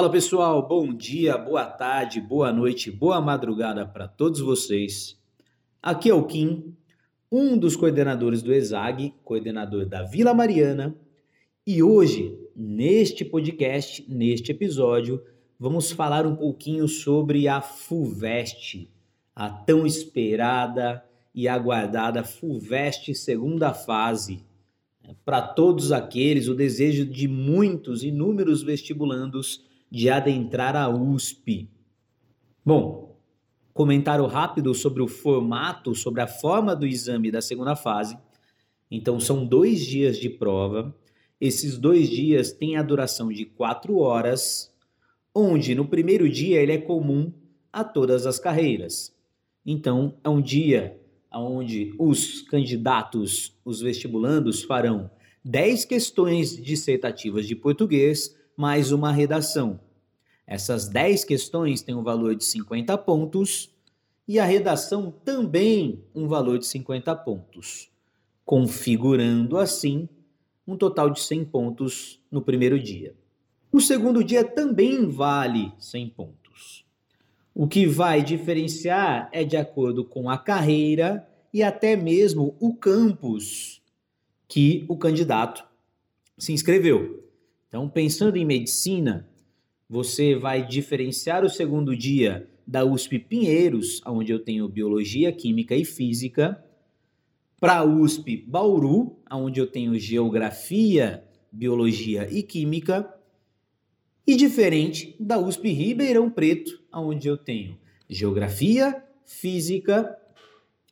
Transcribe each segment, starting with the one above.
Fala pessoal, bom dia, boa tarde, boa noite, boa madrugada para todos vocês. Aqui é o Kim, um dos coordenadores do ESAG, coordenador da Vila Mariana, e hoje, neste podcast, neste episódio, vamos falar um pouquinho sobre a FUVEST, a tão esperada e aguardada FUVEST segunda fase. Para todos aqueles, o desejo de muitos, inúmeros vestibulandos de adentrar a USP. Bom, comentário rápido sobre o formato, sobre a forma do exame da segunda fase. Então, são dois dias de prova. Esses dois dias têm a duração de quatro horas, onde no primeiro dia ele é comum a todas as carreiras. Então, é um dia onde os candidatos, os vestibulandos, farão 10 questões dissertativas de português mais uma redação. Essas 10 questões têm um valor de 50 pontos e a redação também um valor de 50 pontos, configurando assim um total de 100 pontos no primeiro dia. O segundo dia também vale 100 pontos. O que vai diferenciar é de acordo com a carreira e até mesmo o campus que o candidato se inscreveu. Então, pensando em medicina, você vai diferenciar o segundo dia da USP Pinheiros, onde eu tenho biologia, química e física, para a USP Bauru, onde eu tenho geografia, biologia e química, e diferente da USP Ribeirão Preto, onde eu tenho geografia, física,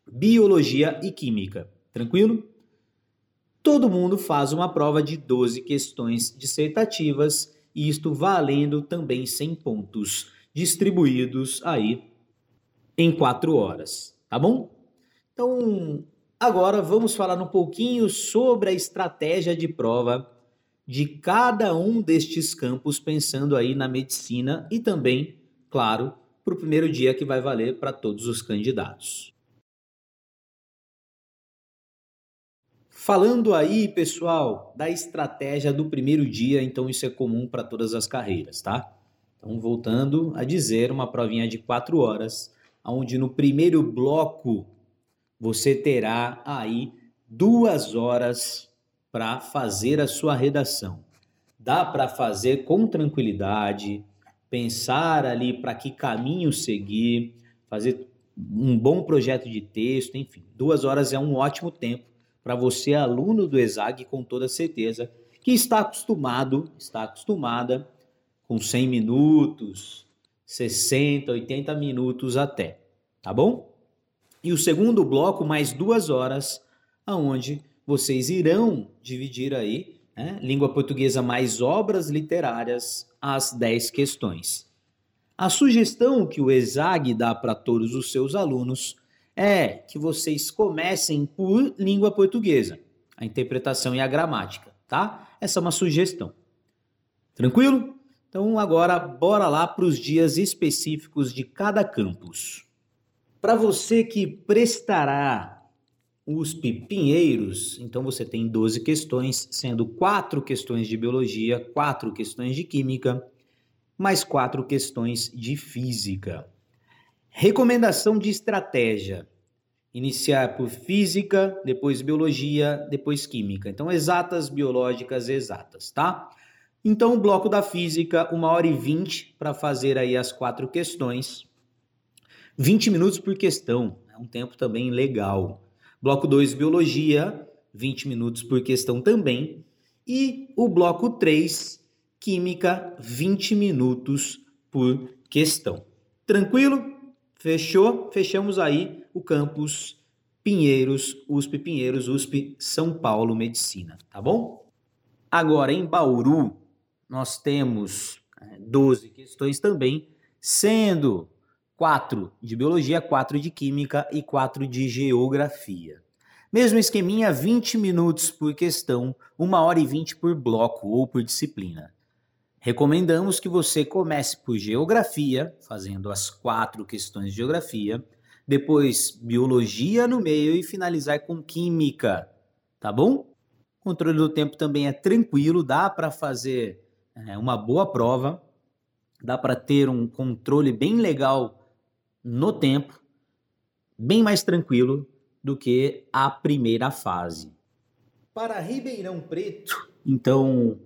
biologia e química. Tranquilo? Todo mundo faz uma prova de 12 questões dissertativas, e isto valendo também 100 pontos, distribuídos aí em 4 horas, tá bom? Então, agora vamos falar um pouquinho sobre a estratégia de prova de cada um destes campos, pensando aí na medicina e também, claro, para o primeiro dia que vai valer para todos os candidatos. Falando aí, pessoal, da estratégia do primeiro dia, então isso é comum para todas as carreiras, tá? Então, voltando a dizer, uma provinha de quatro horas, onde no primeiro bloco você terá aí duas horas para fazer a sua redação. Dá para fazer com tranquilidade, pensar ali para que caminho seguir, fazer um bom projeto de texto, enfim, duas horas é um ótimo tempo para você, aluno do ESAG, com toda certeza, que está acostumado, está acostumada com 100 minutos, 60, 80 minutos até, tá bom? E o segundo bloco, mais duas horas, aonde vocês irão dividir aí, né, língua portuguesa mais obras literárias, as 10 questões. A sugestão que o ESAG dá para todos os seus alunos é que vocês comecem por língua portuguesa, a interpretação e a gramática, tá? Essa é uma sugestão. Tranquilo? Então agora bora lá para os dias específicos de cada campus. Para você que prestará USP Pinheiros, então você tem 12 questões, sendo quatro questões de biologia, quatro questões de química, mais quatro questões de física. Recomendação de estratégia: iniciar por física, depois biologia, depois química. Então, exatas, biológicas, exatas, tá? Então, o bloco da física, uma hora e vinte para fazer aí as quatro questões. 20 minutos por questão, é um tempo também legal. Bloco 2, biologia, 20 minutos por questão também. E o bloco 3, química, 20 minutos por questão. Tranquilo? Fechou? Fechamos aí o campus Pinheiros, USP Pinheiros, USP São Paulo Medicina, tá bom? Agora, em Bauru, nós temos 12 é, questões também, sendo quatro de biologia, quatro de química e quatro de geografia. Mesmo esqueminha, 20 minutos por questão, uma hora e 20 por bloco ou por disciplina. Recomendamos que você comece por geografia, fazendo as quatro questões de geografia, depois biologia no meio e finalizar com química, tá bom? O controle do tempo também é tranquilo, dá para fazer é, uma boa prova. dá para ter um controle bem legal no tempo, bem mais tranquilo do que a primeira fase. Para Ribeirão Preto, então,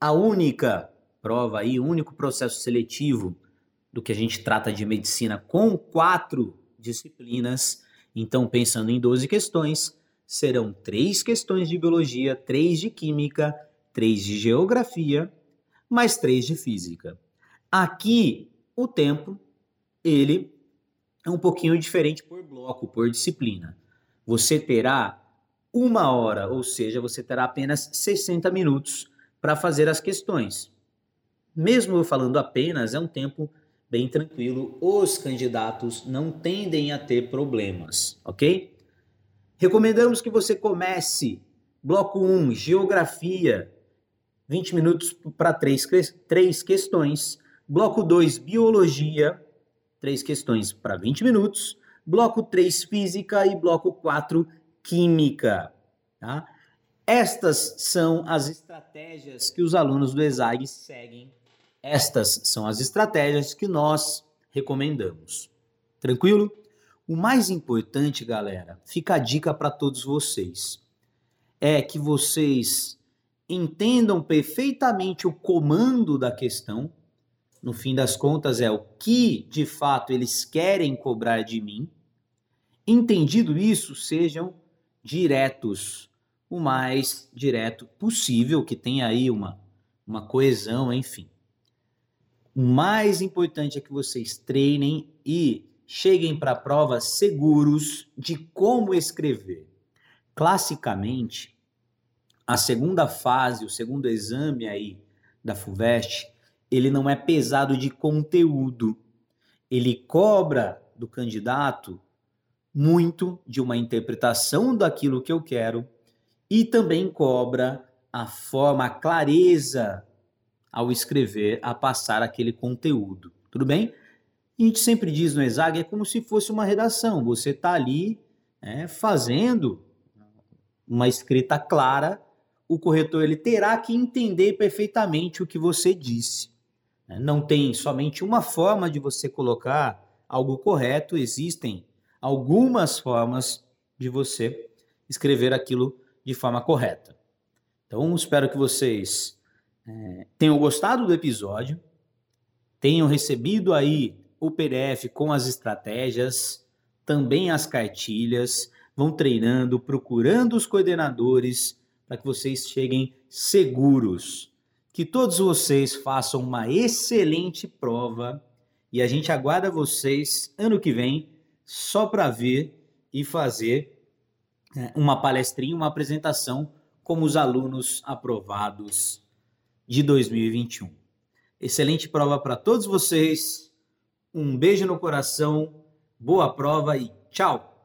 a única prova aí, o único processo seletivo do que a gente trata de medicina com quatro disciplinas, então pensando em 12 questões, serão três questões de biologia, três de química, três de geografia, mais três de física. Aqui, o tempo, ele é um pouquinho diferente por bloco, por disciplina. Você terá uma hora, ou seja, você terá apenas 60 minutos para fazer as questões. Mesmo eu falando apenas, é um tempo bem tranquilo. Os candidatos não tendem a ter problemas, ok? Recomendamos que você comece bloco 1, geografia, 20 minutos para três, três questões. Bloco 2, biologia, três questões para 20 minutos. Bloco 3, física e bloco 4, química. Tá? Estas são as estratégias que os alunos do ESAG seguem. Estas são as estratégias que nós recomendamos. Tranquilo? O mais importante, galera, fica a dica para todos vocês, é que vocês entendam perfeitamente o comando da questão. No fim das contas, é o que de fato eles querem cobrar de mim. Entendido isso, sejam diretos, o mais direto possível, que tenha aí uma, uma coesão, enfim. O mais importante é que vocês treinem e cheguem para a prova seguros de como escrever. Classicamente, a segunda fase, o segundo exame aí da FUVEST, ele não é pesado de conteúdo. Ele cobra do candidato muito de uma interpretação daquilo que eu quero e também cobra a forma, a clareza ao escrever, a passar aquele conteúdo. Tudo bem? A gente sempre diz no ESAG, é como se fosse uma redação. Você está ali é, fazendo uma escrita clara o corretor ele terá que entender perfeitamente o que você disse. Né? Não tem somente uma forma de você colocar algo correto, existem algumas formas de você escrever aquilo de forma correta. Então, espero que vocês é, tenham gostado do episódio, tenham recebido aí o PDF com as estratégias, também as cartilhas, vão treinando, procurando os coordenadores para que vocês cheguem seguros. Que todos vocês façam uma excelente prova e a gente aguarda vocês ano que vem só para ver e fazer uma palestrinha, uma apresentação como os alunos aprovados de 2021. Excelente prova para todos vocês. Um beijo no coração, boa prova e tchau!